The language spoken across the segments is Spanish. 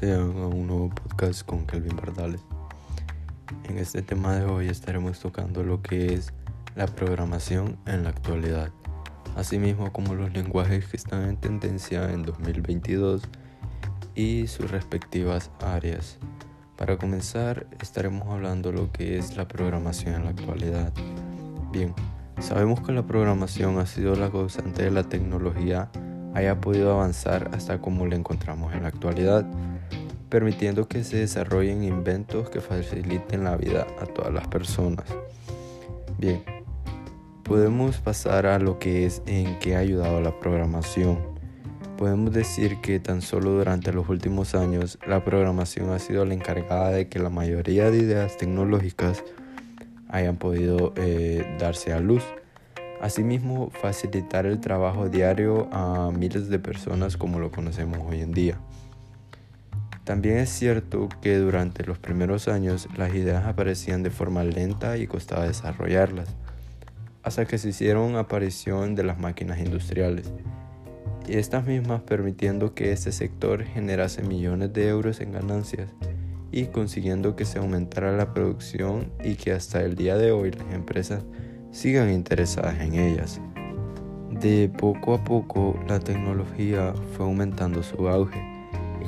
sean a un nuevo podcast con Kelvin Bardales. En este tema de hoy estaremos tocando lo que es la programación en la actualidad, asimismo como los lenguajes que están en tendencia en 2022 y sus respectivas áreas. Para comenzar, estaremos hablando lo que es la programación en la actualidad. Bien, sabemos que la programación ha sido la causante de la tecnología haya podido avanzar hasta como la encontramos en la actualidad, permitiendo que se desarrollen inventos que faciliten la vida a todas las personas. Bien, podemos pasar a lo que es en qué ha ayudado la programación. Podemos decir que tan solo durante los últimos años la programación ha sido la encargada de que la mayoría de ideas tecnológicas hayan podido eh, darse a luz. Asimismo, facilitar el trabajo diario a miles de personas como lo conocemos hoy en día. También es cierto que durante los primeros años las ideas aparecían de forma lenta y costaba desarrollarlas, hasta que se hicieron aparición de las máquinas industriales, y estas mismas permitiendo que este sector generase millones de euros en ganancias y consiguiendo que se aumentara la producción y que hasta el día de hoy las empresas sigan interesadas en ellas. De poco a poco la tecnología fue aumentando su auge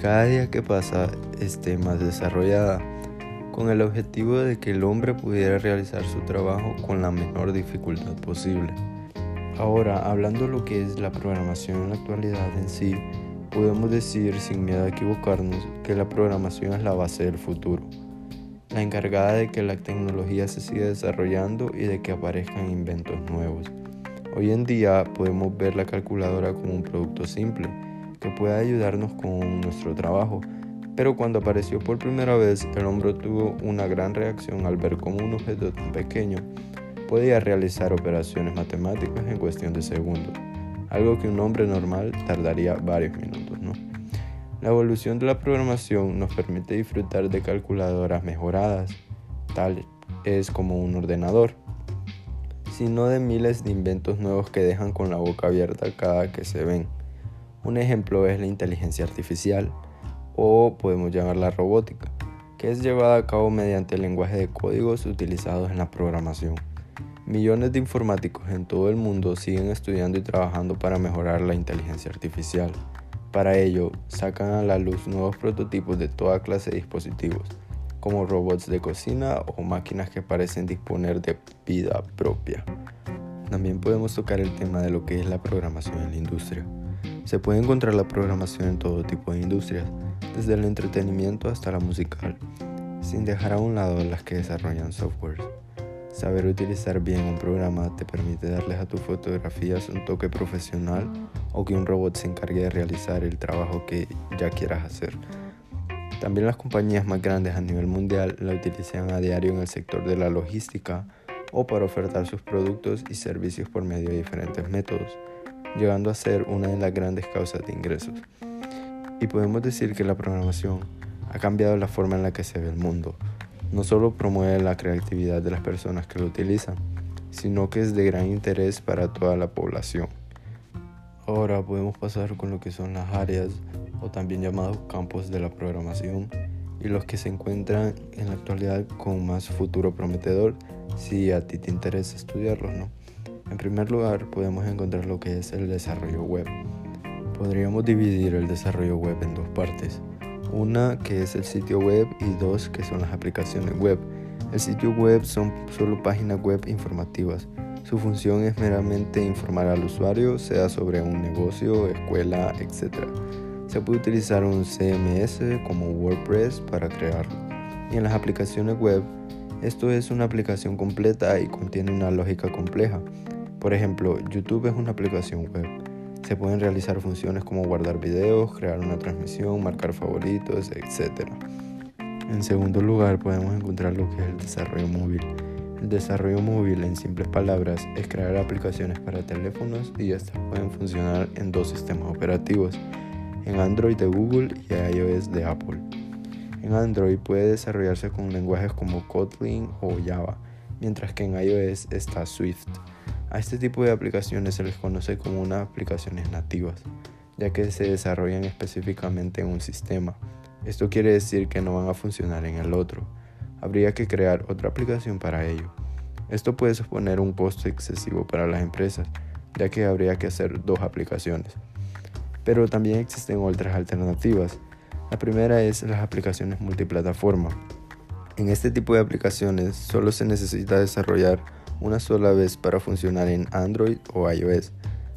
cada día que pasa esté más desarrollada con el objetivo de que el hombre pudiera realizar su trabajo con la menor dificultad posible. Ahora, hablando de lo que es la programación en la actualidad en sí, podemos decir sin miedo a equivocarnos que la programación es la base del futuro la encargada de que la tecnología se siga desarrollando y de que aparezcan inventos nuevos. Hoy en día podemos ver la calculadora como un producto simple que puede ayudarnos con nuestro trabajo, pero cuando apareció por primera vez el hombre tuvo una gran reacción al ver cómo un objeto tan pequeño podía realizar operaciones matemáticas en cuestión de segundos, algo que un hombre normal tardaría varios minutos. La evolución de la programación nos permite disfrutar de calculadoras mejoradas, tal es como un ordenador, sino de miles de inventos nuevos que dejan con la boca abierta cada que se ven. Un ejemplo es la inteligencia artificial, o podemos llamarla robótica, que es llevada a cabo mediante el lenguaje de códigos utilizados en la programación. Millones de informáticos en todo el mundo siguen estudiando y trabajando para mejorar la inteligencia artificial. Para ello, sacan a la luz nuevos prototipos de toda clase de dispositivos, como robots de cocina o máquinas que parecen disponer de vida propia. También podemos tocar el tema de lo que es la programación en la industria. Se puede encontrar la programación en todo tipo de industrias, desde el entretenimiento hasta la musical, sin dejar a un lado las que desarrollan software. Saber utilizar bien un programa te permite darles a tus fotografías un toque profesional o que un robot se encargue de realizar el trabajo que ya quieras hacer. También las compañías más grandes a nivel mundial la utilizan a diario en el sector de la logística o para ofertar sus productos y servicios por medio de diferentes métodos, llegando a ser una de las grandes causas de ingresos. Y podemos decir que la programación ha cambiado la forma en la que se ve el mundo no solo promueve la creatividad de las personas que lo utilizan, sino que es de gran interés para toda la población. Ahora podemos pasar con lo que son las áreas o también llamados campos de la programación y los que se encuentran en la actualidad con más futuro prometedor si a ti te interesa estudiarlos, ¿no? En primer lugar podemos encontrar lo que es el desarrollo web. Podríamos dividir el desarrollo web en dos partes. Una que es el sitio web y dos que son las aplicaciones web. El sitio web son solo páginas web informativas. Su función es meramente informar al usuario, sea sobre un negocio, escuela, etc. Se puede utilizar un CMS como WordPress para crearlo. Y en las aplicaciones web, esto es una aplicación completa y contiene una lógica compleja. Por ejemplo, YouTube es una aplicación web. Se pueden realizar funciones como guardar videos, crear una transmisión, marcar favoritos, etc. En segundo lugar, podemos encontrar lo que es el desarrollo móvil. El desarrollo móvil, en simples palabras, es crear aplicaciones para teléfonos y estas pueden funcionar en dos sistemas operativos, en Android de Google y iOS de Apple. En Android puede desarrollarse con lenguajes como Kotlin o Java, mientras que en iOS está Swift. A este tipo de aplicaciones se les conoce como unas aplicaciones nativas, ya que se desarrollan específicamente en un sistema, Esto quiere decir que no van a funcionar en el otro. Habría que crear otra aplicación para ello. Esto puede suponer un costo excesivo para las empresas, ya que habría que hacer dos aplicaciones. Pero también existen otras alternativas. La primera es las aplicaciones multiplataforma. En este tipo de aplicaciones solo se necesita desarrollar una sola vez para funcionar en Android o iOS.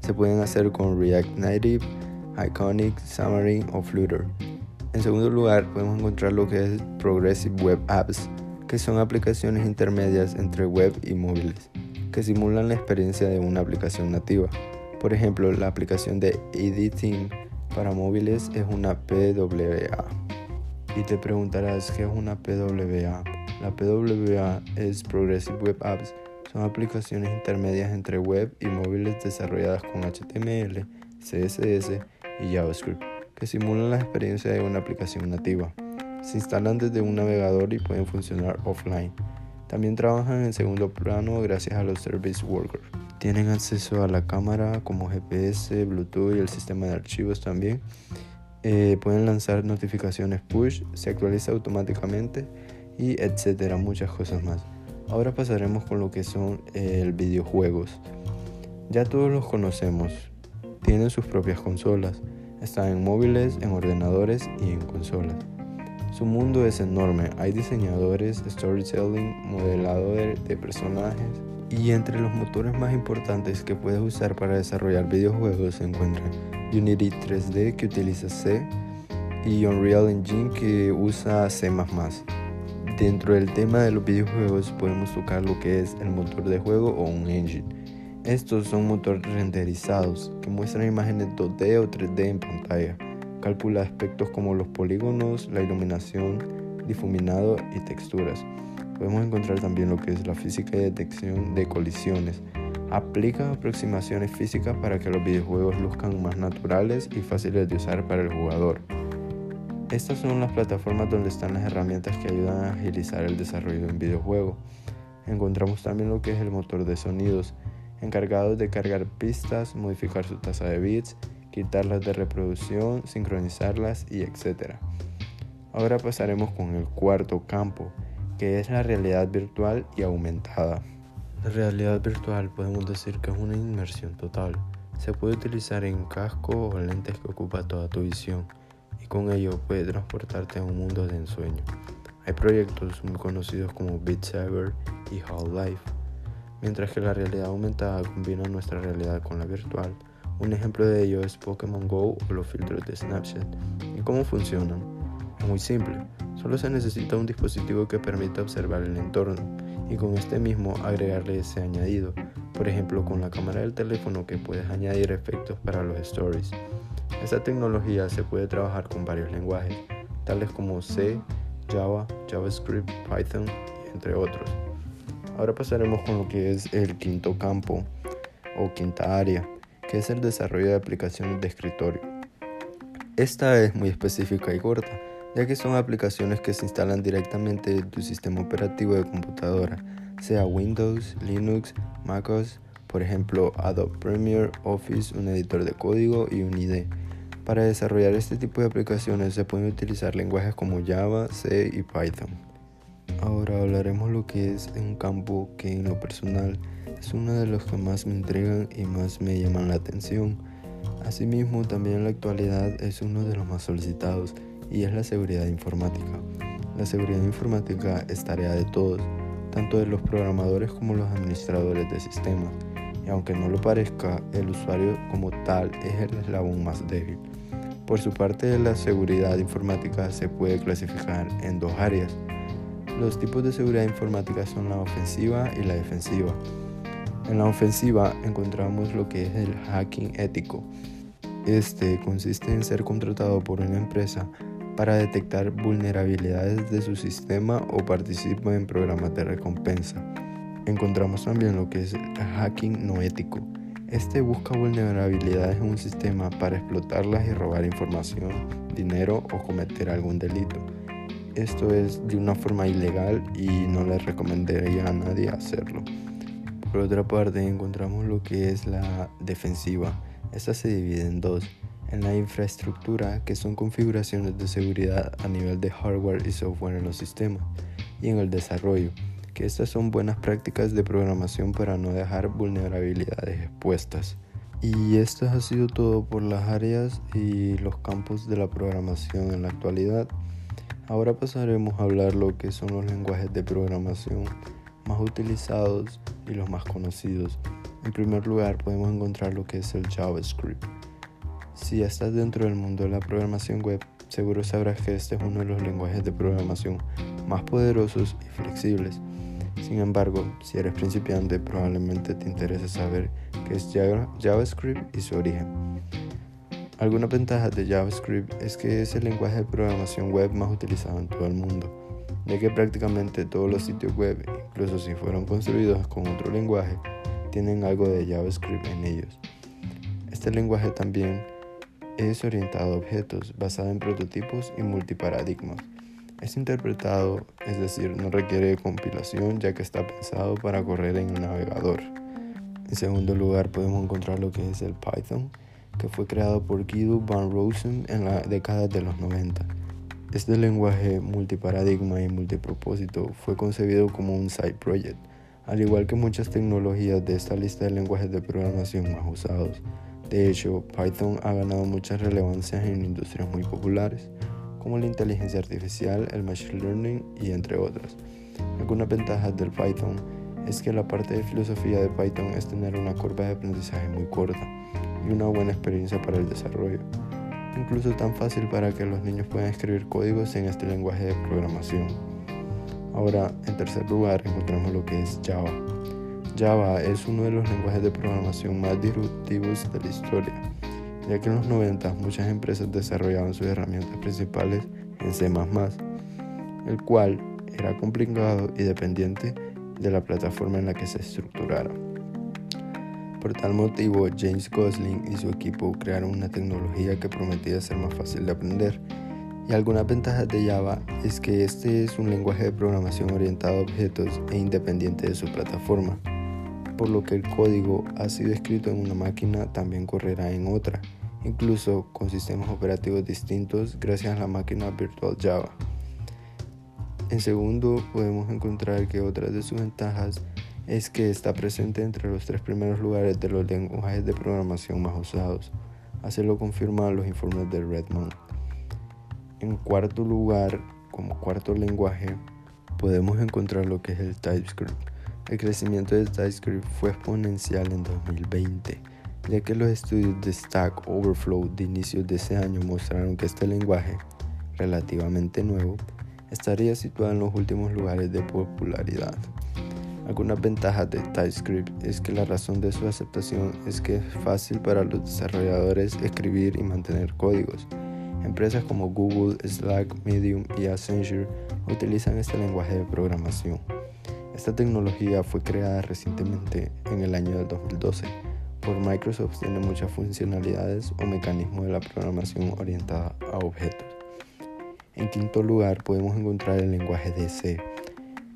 Se pueden hacer con React Native, Iconic, Xamarin o Flutter. En segundo lugar, podemos encontrar lo que es Progressive Web Apps, que son aplicaciones intermedias entre web y móviles, que simulan la experiencia de una aplicación nativa. Por ejemplo, la aplicación de Editing para móviles es una PWA. Y te preguntarás qué es una PWA. La PWA es Progressive Web Apps. Son aplicaciones intermedias entre web y móviles desarrolladas con HTML, CSS y JavaScript, que simulan la experiencia de una aplicación nativa. Se instalan desde un navegador y pueden funcionar offline. También trabajan en segundo plano gracias a los Service Workers. Tienen acceso a la cámara como GPS, Bluetooth y el sistema de archivos también. Eh, pueden lanzar notificaciones push, se actualiza automáticamente y etcétera, muchas cosas más. Ahora pasaremos con lo que son eh, videojuegos. Ya todos los conocemos, tienen sus propias consolas, están en móviles, en ordenadores y en consolas. Su mundo es enorme, hay diseñadores, storytelling, modeladores de personajes y entre los motores más importantes que puedes usar para desarrollar videojuegos se encuentran Unity 3D que utiliza C y Unreal Engine que usa C++. Dentro del tema de los videojuegos podemos tocar lo que es el motor de juego o un engine. Estos son motores renderizados que muestran imágenes 2D o 3D en pantalla Calcula aspectos como los polígonos, la iluminación, difuminado y texturas. Podemos encontrar también lo que es la física y detección de colisiones. Aplica aproximaciones físicas para que los videojuegos luzcan más naturales y fáciles de usar para el jugador. Estas son las plataformas donde están las herramientas que ayudan a agilizar el desarrollo de un videojuego. Encontramos también lo que es el motor de sonidos, encargado de cargar pistas, modificar su tasa de bits quitarlas de reproducción, sincronizarlas y etc. Ahora pasaremos con el cuarto campo, que es la realidad virtual y aumentada. La realidad virtual podemos decir que es una inmersión total. Se puede utilizar en casco o lentes que ocupa toda tu visión con ello puede transportarte a un mundo de ensueño. Hay proyectos muy conocidos como Beat Saber y Half-Life, mientras que la realidad aumentada combina nuestra realidad con la virtual un ejemplo de ello es Pokémon Go o los filtros de Snapchat. ¿Y cómo funcionan? Es muy simple. Solo se necesita un dispositivo que permita observar el entorno y con este mismo agregarle ese añadido. Por ejemplo, con la cámara del teléfono que puedes añadir efectos para los stories. Esta tecnología se puede trabajar con varios lenguajes, tales como C, Java, JavaScript, Python, entre otros. Ahora pasaremos con lo que es el quinto campo o quinta área, que es el desarrollo de aplicaciones de escritorio. Esta es muy específica y corta, ya que son aplicaciones que se instalan directamente en tu sistema operativo de computadora, sea Windows, Linux, MacOS, por ejemplo Adobe Premiere, Office, un editor de código y un IDE. Para desarrollar este tipo de aplicaciones se pueden utilizar lenguajes como Java, C y Python. Ahora hablaremos lo que es un campo que en lo personal es uno de los que más me intrigan y más me llaman la atención. Asimismo, también en la actualidad es uno de los más solicitados y es la seguridad informática. La seguridad informática es tarea de todos, tanto de los programadores como los administradores de sistemas, y aunque no lo parezca, el usuario como tal es el eslabón más débil. Por su parte, la seguridad informática se puede clasificar en dos áreas. Los tipos de seguridad informática son la ofensiva y la defensiva. En la ofensiva encontramos lo que es el hacking ético. Este consiste en ser contratado por una empresa para detectar vulnerabilidades de su sistema o participar en programas de recompensa. Encontramos también lo que es hacking no ético. Este busca vulnerabilidades en un sistema para explotarlas y robar información, dinero o cometer algún delito. Esto es de una forma ilegal y no le recomendaría a nadie hacerlo. Por otra parte, encontramos lo que es la defensiva. Esta se divide en dos. En la infraestructura, que son configuraciones de seguridad a nivel de hardware y software en los sistemas, y en el desarrollo, que estas son buenas prácticas de programación para no dejar vulnerabilidades expuestas. Y esto ha sido todo por las áreas y los campos de la programación en la actualidad. Ahora pasaremos a hablar lo que son los lenguajes de programación más utilizados y los más conocidos. En primer lugar podemos encontrar lo que es el JavaScript. Si estás dentro del mundo de la programación web, seguro sabrás que este es uno de los lenguajes de programación más poderosos y flexibles. Sin embargo, si eres principiante, probablemente te interese saber qué es JavaScript y su origen. Algunas ventajas de JavaScript es que es el lenguaje de programación web más utilizado en todo el mundo, ya que prácticamente todos los sitios web, incluso si fueron construidos con otro lenguaje, tienen algo de JavaScript en ellos. Este lenguaje también es orientado a objetos, basado en prototipos y multiparadigmas. Es interpretado, es decir, no requiere compilación ya que está pensado para correr en un navegador. En segundo lugar podemos encontrar lo que es el Python, que fue creado por Guido van Rosen en la década de los 90. Este lenguaje multiparadigma y multipropósito fue concebido como un side project, al igual que muchas tecnologías de esta lista de lenguajes de programación más usados. De hecho, Python ha ganado mucha relevancia en industrias muy populares, como la inteligencia artificial, el machine learning y entre otras. Algunas ventajas del Python es que la parte de filosofía de Python es tener una curva de aprendizaje muy corta y una buena experiencia para el desarrollo. Incluso tan fácil para que los niños puedan escribir códigos en este lenguaje de programación. Ahora, en tercer lugar, encontramos lo que es Java. Java es uno de los lenguajes de programación más disruptivos de la historia, ya que en los 90 muchas empresas desarrollaban sus herramientas principales en C++, el cual era complicado y dependiente de la plataforma en la que se estructurara. Por tal motivo, James Gosling y su equipo crearon una tecnología que prometía ser más fácil de aprender. Y algunas ventajas de Java es que este es un lenguaje de programación orientado a objetos e independiente de su plataforma por lo que el código ha sido escrito en una máquina también correrá en otra, incluso con sistemas operativos distintos gracias a la máquina virtual Java. En segundo, podemos encontrar que otra de sus ventajas es que está presente entre los tres primeros lugares de los lenguajes de programación más usados. Así lo confirman los informes de Redmond. En cuarto lugar, como cuarto lenguaje, podemos encontrar lo que es el TypeScript el crecimiento de TypeScript fue exponencial en 2020, ya que los estudios de Stack Overflow de inicios de ese año mostraron que este lenguaje, relativamente nuevo, estaría situado en los últimos lugares de popularidad. Algunas ventajas de TypeScript es que la razón de su aceptación es que es fácil para los desarrolladores escribir y mantener códigos. Empresas como Google, Slack, Medium y Accenture utilizan este lenguaje de programación. Esta tecnología fue creada recientemente en el año del 2012 por Microsoft. Tiene muchas funcionalidades o mecanismos de la programación orientada a objetos. En quinto lugar podemos encontrar el lenguaje de C.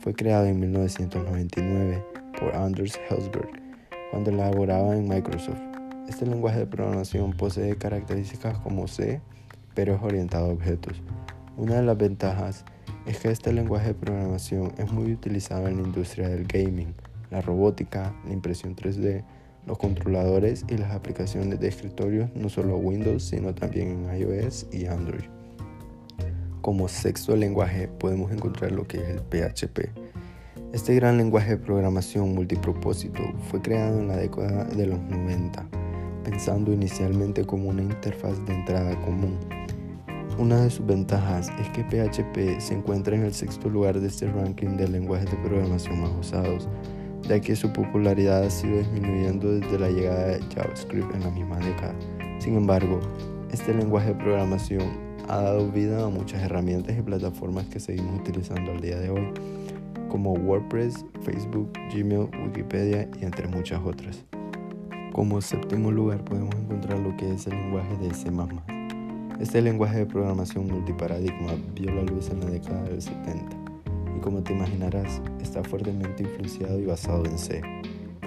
Fue creado en 1999 por Anders Helsberg cuando elaboraba en Microsoft. Este lenguaje de programación posee características como C, pero es orientado a objetos. Una de las ventajas es que este lenguaje de programación es muy utilizado en la industria del gaming, la robótica, la impresión 3D, los controladores y las aplicaciones de escritorio, no solo Windows, sino también en iOS y Android. Como sexto lenguaje podemos encontrar lo que es el PHP. Este gran lenguaje de programación multipropósito fue creado en la década de los 90, pensando inicialmente como una interfaz de entrada común una de sus ventajas es que PHP se encuentra en el sexto lugar de este ranking de lenguajes de programación más usados, ya que su popularidad ha sido disminuyendo desde la llegada de JavaScript en la misma década. Sin embargo, este lenguaje de programación ha dado vida a muchas herramientas y plataformas que seguimos utilizando al día de hoy, como WordPress, Facebook, Gmail, Wikipedia y entre muchas otras. Como séptimo lugar podemos encontrar lo que es el lenguaje de C++. Este lenguaje de programación multiparadigma vio la luz en la década del 70 y como te imaginarás está fuertemente influenciado y basado en C,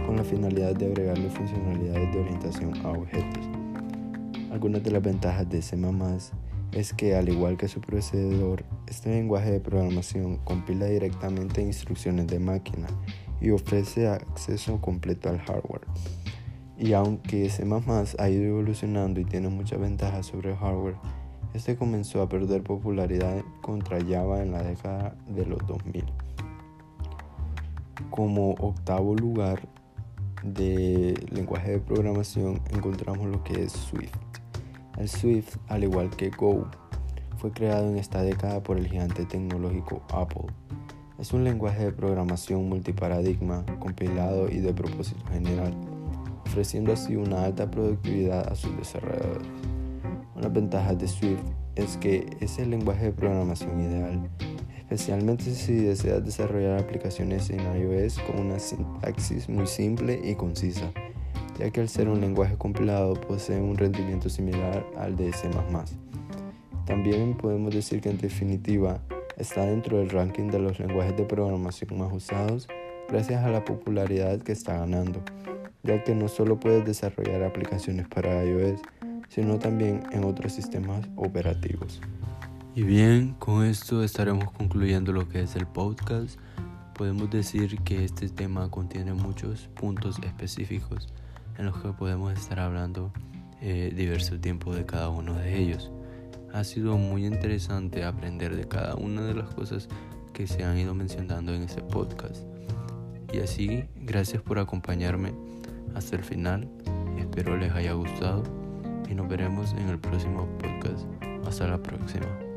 con la finalidad de agregarle funcionalidades de orientación a objetos. Algunas de las ventajas de C++ es que al igual que su predecesor, este lenguaje de programación compila directamente instrucciones de máquina y ofrece acceso completo al hardware. Y aunque C++ ha ido evolucionando y tiene muchas ventajas sobre el hardware, este comenzó a perder popularidad contra Java en la década de los 2000. Como octavo lugar de lenguaje de programación encontramos lo que es Swift. El Swift, al igual que Go, fue creado en esta década por el gigante tecnológico Apple. Es un lenguaje de programación multiparadigma, compilado y de propósito general, ofreciendo así una alta productividad a sus desarrolladores. Una ventaja de Swift es que es el lenguaje de programación ideal, especialmente si deseas desarrollar aplicaciones en iOS con una sintaxis muy simple y concisa ya que al ser un lenguaje compilado posee un rendimiento similar al de C++. También podemos decir que en definitiva está dentro del ranking de los lenguajes de programación más usados gracias a la popularidad que está ganando, ya que no solo puedes desarrollar aplicaciones para iOS, sino también en otros sistemas operativos. Y bien, con esto estaremos concluyendo lo que es el podcast. Podemos decir que este tema contiene muchos puntos específicos en los que podemos estar hablando eh, diverso tiempo de cada uno de ellos. Ha sido muy interesante aprender de cada una de las cosas que se han ido mencionando en este podcast. Y así, gracias por acompañarme hasta el final. Espero les haya gustado y nos veremos en el próximo podcast. Hasta la próxima.